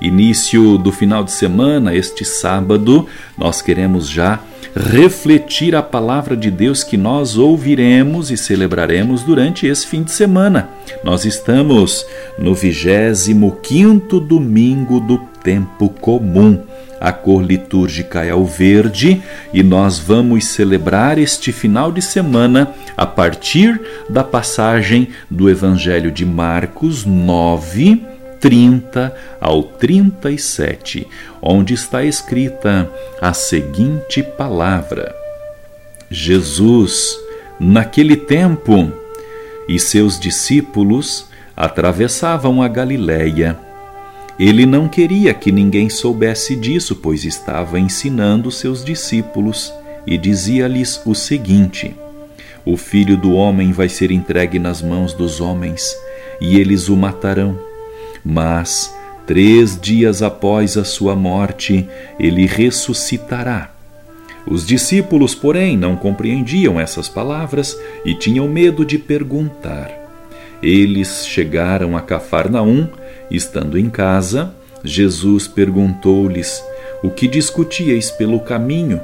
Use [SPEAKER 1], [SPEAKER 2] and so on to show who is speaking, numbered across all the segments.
[SPEAKER 1] Início do final de semana, este sábado, nós queremos já refletir a palavra de Deus que nós ouviremos e celebraremos durante esse fim de semana. Nós estamos no 25 quinto domingo do tempo comum. A cor litúrgica é o verde e nós vamos celebrar este final de semana a partir da passagem do Evangelho de Marcos 9, 30 ao 37, onde está escrita a seguinte palavra: Jesus, naquele tempo, e seus discípulos atravessavam a Galiléia ele não queria que ninguém soubesse disso, pois estava ensinando seus discípulos e dizia-lhes o seguinte: O filho do homem vai ser entregue nas mãos dos homens e eles o matarão. Mas, três dias após a sua morte, ele ressuscitará. Os discípulos, porém, não compreendiam essas palavras e tinham medo de perguntar. Eles chegaram a Cafarnaum Estando em casa, Jesus perguntou-lhes o que discutíeis pelo caminho.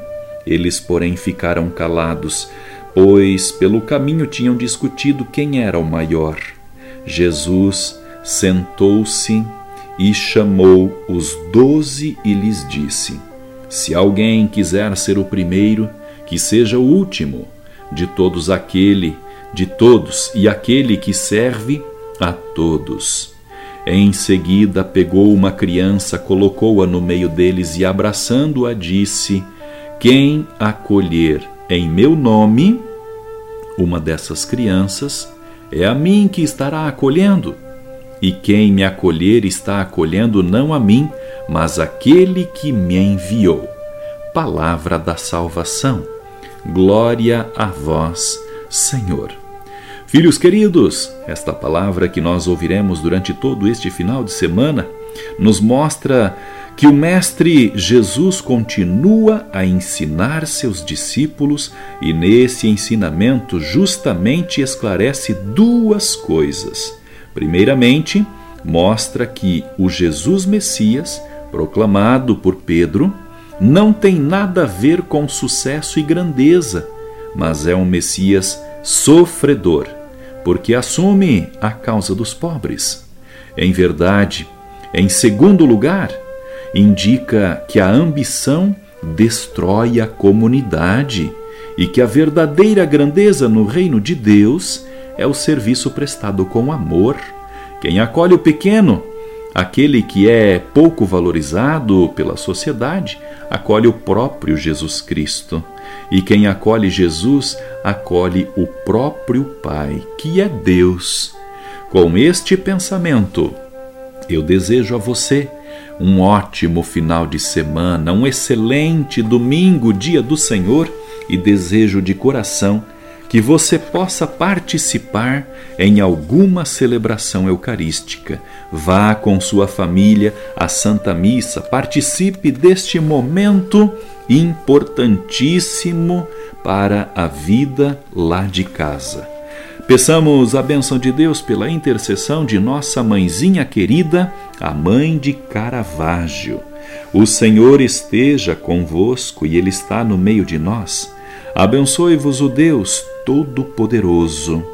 [SPEAKER 1] Eles, porém, ficaram calados, pois pelo caminho tinham discutido quem era o maior. Jesus sentou-se e chamou os doze e lhes disse: Se alguém quiser ser o primeiro, que seja o último de todos aquele, de todos e aquele que serve a todos. Em seguida, pegou uma criança, colocou-a no meio deles e, abraçando-a, disse: Quem acolher em meu nome uma dessas crianças, é a mim que estará acolhendo. E quem me acolher está acolhendo não a mim, mas aquele que me enviou. Palavra da salvação. Glória a vós, Senhor. Filhos queridos, esta palavra que nós ouviremos durante todo este final de semana nos mostra que o Mestre Jesus continua a ensinar seus discípulos e nesse ensinamento justamente esclarece duas coisas. Primeiramente, mostra que o Jesus Messias, proclamado por Pedro, não tem nada a ver com sucesso e grandeza, mas é um Messias sofredor porque assume a causa dos pobres. Em verdade, em segundo lugar, indica que a ambição destrói a comunidade e que a verdadeira grandeza no reino de Deus é o serviço prestado com amor. Quem acolhe o pequeno, aquele que é pouco valorizado pela sociedade, acolhe o próprio Jesus Cristo. E quem acolhe Jesus, acolhe o próprio Pai, que é Deus. Com este pensamento, eu desejo a você um ótimo final de semana, um excelente domingo, dia do Senhor, e desejo de coração que você possa participar em alguma celebração eucarística. Vá com sua família à Santa Missa, participe deste momento importantíssimo para a vida lá de casa. Peçamos a bênção de Deus pela intercessão de nossa mãezinha querida, a mãe de Caravaggio. O Senhor esteja convosco e Ele está no meio de nós. Abençoe-vos o Deus Todo-Poderoso,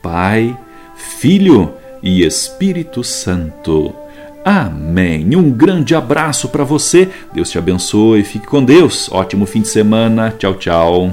[SPEAKER 1] Pai, Filho e Espírito Santo. Amém. Um grande abraço para você. Deus te abençoe. Fique com Deus. Ótimo fim de semana. Tchau, tchau.